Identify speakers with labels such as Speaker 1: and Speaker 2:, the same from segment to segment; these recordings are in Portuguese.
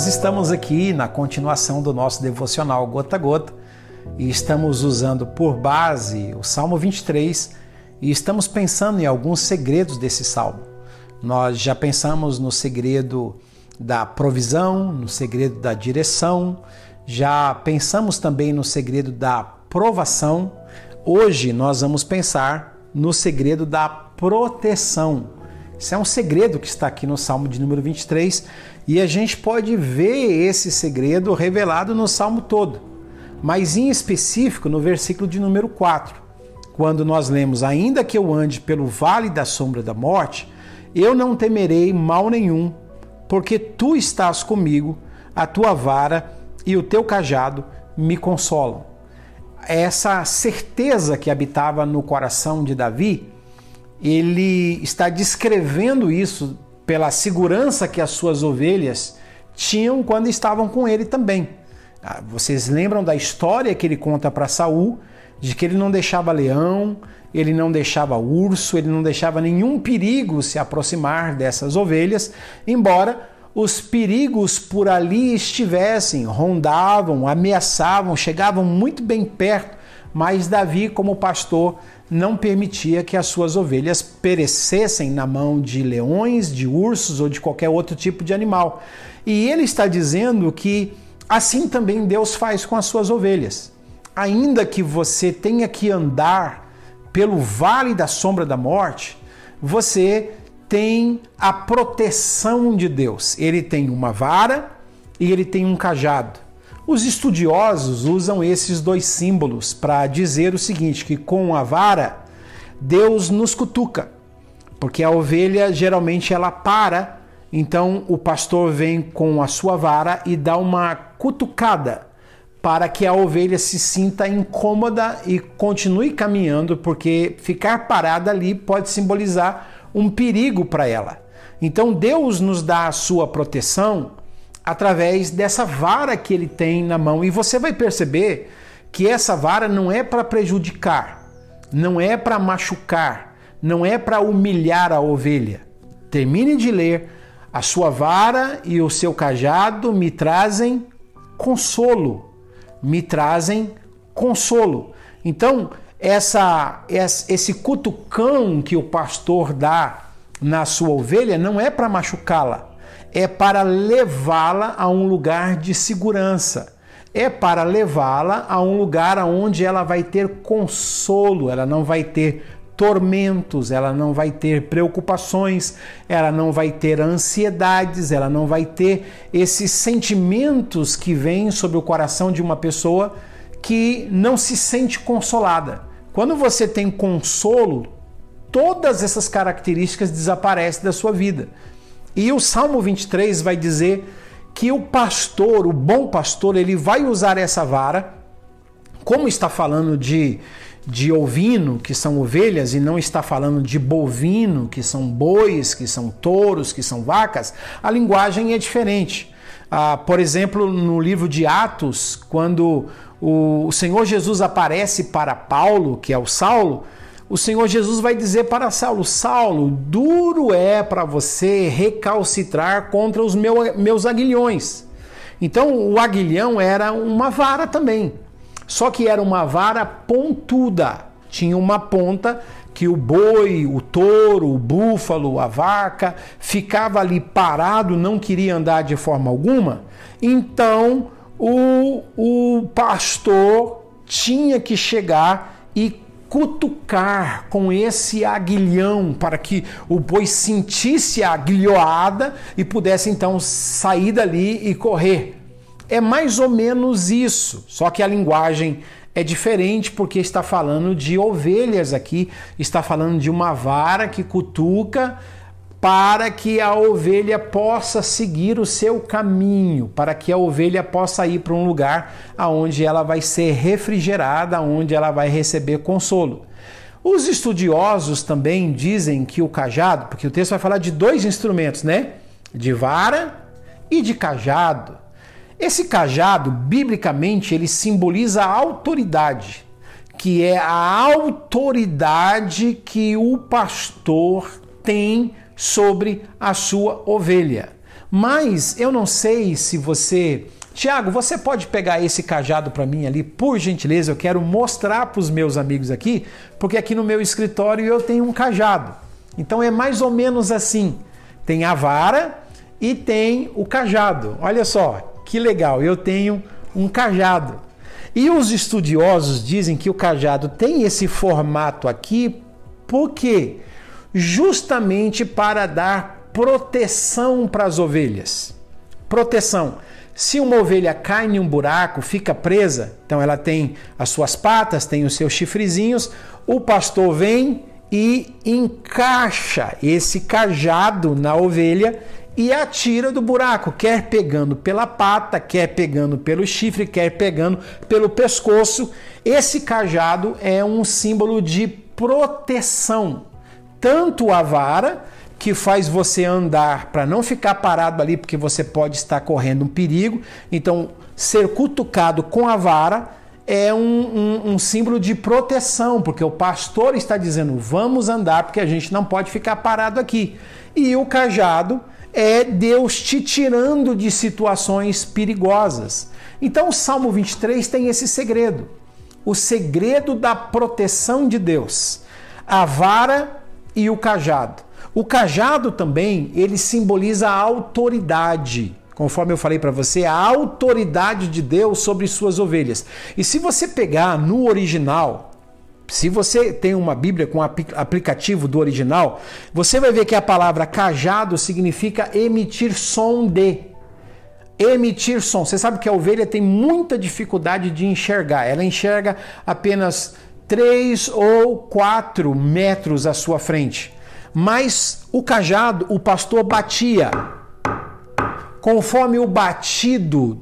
Speaker 1: Nós estamos aqui na continuação do nosso devocional Gota a Gota e estamos usando por base o Salmo 23 e estamos pensando em alguns segredos desse salmo. Nós já pensamos no segredo da provisão, no segredo da direção, já pensamos também no segredo da provação. Hoje nós vamos pensar no segredo da proteção. Isso é um segredo que está aqui no Salmo de número 23 e a gente pode ver esse segredo revelado no Salmo todo, mas em específico no versículo de número 4, quando nós lemos: Ainda que eu ande pelo vale da sombra da morte, eu não temerei mal nenhum, porque tu estás comigo, a tua vara e o teu cajado me consolam. Essa certeza que habitava no coração de Davi ele está descrevendo isso pela segurança que as suas ovelhas tinham quando estavam com ele também. Ah, vocês lembram da história que ele conta para Saul de que ele não deixava leão, ele não deixava urso, ele não deixava nenhum perigo se aproximar dessas ovelhas, embora os perigos por ali estivessem, rondavam, ameaçavam, chegavam muito bem perto, mas Davi, como pastor, não permitia que as suas ovelhas perecessem na mão de leões, de ursos ou de qualquer outro tipo de animal. E ele está dizendo que assim também Deus faz com as suas ovelhas. Ainda que você tenha que andar pelo vale da sombra da morte, você tem a proteção de Deus. Ele tem uma vara e ele tem um cajado. Os estudiosos usam esses dois símbolos para dizer o seguinte: que com a vara Deus nos cutuca, porque a ovelha geralmente ela para, então o pastor vem com a sua vara e dá uma cutucada para que a ovelha se sinta incômoda e continue caminhando, porque ficar parada ali pode simbolizar um perigo para ela. Então Deus nos dá a sua proteção através dessa vara que ele tem na mão. E você vai perceber que essa vara não é para prejudicar, não é para machucar, não é para humilhar a ovelha. Termine de ler. A sua vara e o seu cajado me trazem consolo, me trazem consolo. Então, essa, esse cutucão que o pastor dá na sua ovelha não é para machucá-la, é para levá-la a um lugar de segurança. É para levá-la a um lugar onde ela vai ter consolo, ela não vai ter tormentos, ela não vai ter preocupações, ela não vai ter ansiedades, ela não vai ter esses sentimentos que vêm sobre o coração de uma pessoa que não se sente consolada. Quando você tem consolo, todas essas características desaparecem da sua vida. E o Salmo 23 vai dizer que o pastor, o bom pastor, ele vai usar essa vara, como está falando de, de ovino, que são ovelhas, e não está falando de bovino, que são bois, que são touros, que são vacas, a linguagem é diferente. Ah, por exemplo, no livro de Atos, quando o, o Senhor Jesus aparece para Paulo, que é o Saulo, o Senhor Jesus vai dizer para Saulo: Saulo, duro é para você recalcitrar contra os meu, meus aguilhões. Então, o aguilhão era uma vara também, só que era uma vara pontuda, tinha uma ponta que o boi, o touro, o búfalo, a vaca ficava ali parado, não queria andar de forma alguma. Então, o, o pastor tinha que chegar e cutucar com esse aguilhão para que o boi sentisse a aguilhoada e pudesse então sair dali e correr. É mais ou menos isso, só que a linguagem é diferente porque está falando de ovelhas aqui, está falando de uma vara que cutuca para que a ovelha possa seguir o seu caminho, para que a ovelha possa ir para um lugar aonde ela vai ser refrigerada, onde ela vai receber consolo. Os estudiosos também dizem que o cajado, porque o texto vai falar de dois instrumentos, né? De vara e de cajado. Esse cajado, biblicamente, ele simboliza a autoridade, que é a autoridade que o pastor tem sobre a sua ovelha. Mas eu não sei se você. Tiago, você pode pegar esse cajado para mim ali, por gentileza? Eu quero mostrar para os meus amigos aqui, porque aqui no meu escritório eu tenho um cajado. Então é mais ou menos assim: tem a vara e tem o cajado. Olha só, que legal, eu tenho um cajado. E os estudiosos dizem que o cajado tem esse formato aqui porque justamente para dar proteção para as ovelhas. Proteção. Se uma ovelha cai em um buraco, fica presa, então ela tem as suas patas, tem os seus chifrezinhos, o pastor vem e encaixa esse cajado na ovelha e atira do buraco, quer pegando pela pata, quer pegando pelo chifre, quer pegando pelo pescoço. Esse cajado é um símbolo de proteção, tanto a vara que faz você andar para não ficar parado ali, porque você pode estar correndo um perigo. Então, ser cutucado com a vara é um, um, um, símbolo de proteção, porque o pastor está dizendo: vamos andar, porque a gente não pode ficar parado aqui. E o cajado é Deus te tirando de situações perigosas. Então o Salmo 23 tem esse segredo. O segredo da proteção de Deus. A vara e o cajado. O cajado também, ele simboliza a autoridade. Conforme eu falei para você, a autoridade de Deus sobre suas ovelhas. E se você pegar no original, se você tem uma Bíblia com aplicativo do original, você vai ver que a palavra cajado significa emitir som de. Emitir som. Você sabe que a ovelha tem muita dificuldade de enxergar. Ela enxerga apenas 3 ou 4 metros à sua frente. Mas o cajado, o pastor batia. Conforme o batido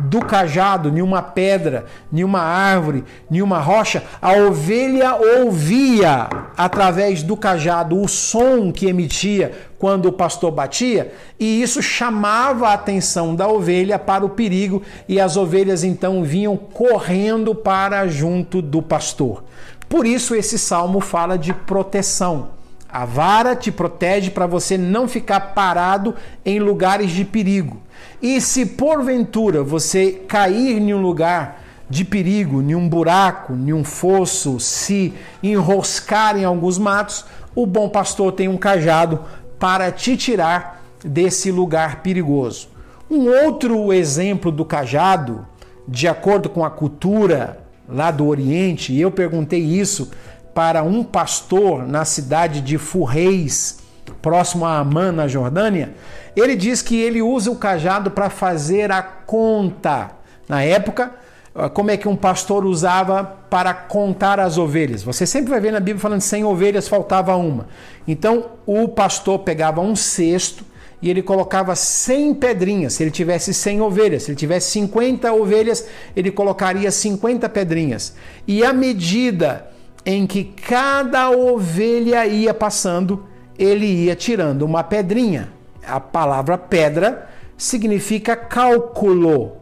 Speaker 1: do cajado, nenhuma pedra, nenhuma árvore, nenhuma rocha, a ovelha ouvia através do cajado o som que emitia quando o pastor batia, e isso chamava a atenção da ovelha para o perigo, e as ovelhas então vinham correndo para junto do pastor. Por isso esse salmo fala de proteção. A vara te protege para você não ficar parado em lugares de perigo. E se porventura você cair em um lugar de perigo, em um buraco, em um fosso, se enroscar em alguns matos, o bom pastor tem um cajado para te tirar desse lugar perigoso. Um outro exemplo do cajado, de acordo com a cultura lá do Oriente, e eu perguntei isso para um pastor na cidade de Furreis, próximo a Amã, na Jordânia, ele diz que ele usa o cajado para fazer a conta. Na época, ah, como é que um pastor usava para contar as ovelhas? Você sempre vai ver na Bíblia falando 100 ovelhas, faltava uma. Então, o pastor pegava um cesto e ele colocava 100 pedrinhas. Se ele tivesse 100 ovelhas, se ele tivesse 50 ovelhas, ele colocaria 50 pedrinhas. E à medida em que cada ovelha ia passando, ele ia tirando uma pedrinha. A palavra pedra significa cálculo.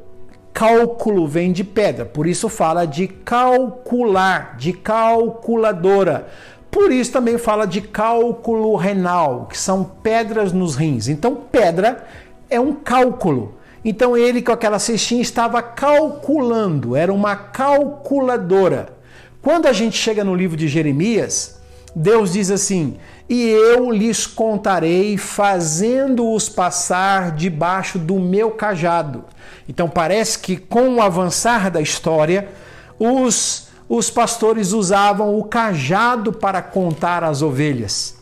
Speaker 1: Cálculo vem de pedra, por isso fala de calcular, de calculadora. Por isso também fala de cálculo renal, que são pedras nos rins. Então, pedra é um cálculo. Então, ele com aquela cestinha estava calculando, era uma calculadora. Quando a gente chega no livro de Jeremias, Deus diz assim: e eu lhes contarei, fazendo-os passar debaixo do meu cajado. Então parece que com o avançar da história, os, os pastores usavam o cajado para contar as ovelhas.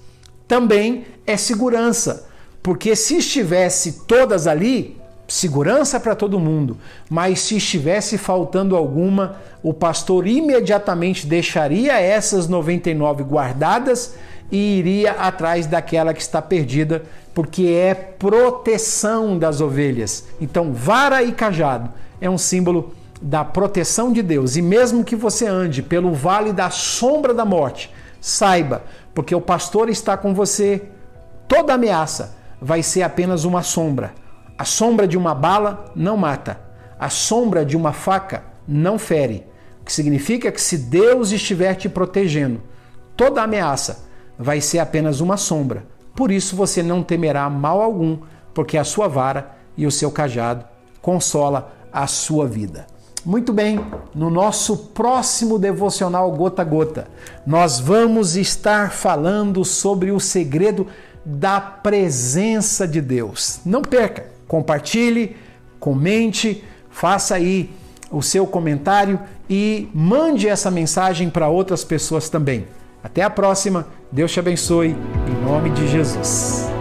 Speaker 1: Também é segurança, porque se estivesse todas ali, segurança para todo mundo, mas se estivesse faltando alguma, o pastor imediatamente deixaria essas 99 guardadas e iria atrás daquela que está perdida, porque é proteção das ovelhas. Então, vara e cajado é um símbolo da proteção de Deus. E mesmo que você ande pelo vale da sombra da morte, saiba, porque o pastor está com você, toda ameaça vai ser apenas uma sombra. A sombra de uma bala não mata, a sombra de uma faca não fere. O que significa que se Deus estiver te protegendo, toda ameaça vai ser apenas uma sombra. Por isso você não temerá mal algum, porque a sua vara e o seu cajado consola a sua vida. Muito bem, no nosso próximo devocional gota a gota, nós vamos estar falando sobre o segredo da presença de Deus. Não perca, compartilhe, comente, faça aí o seu comentário e mande essa mensagem para outras pessoas também. Até a próxima, Deus te abençoe, em nome de Jesus.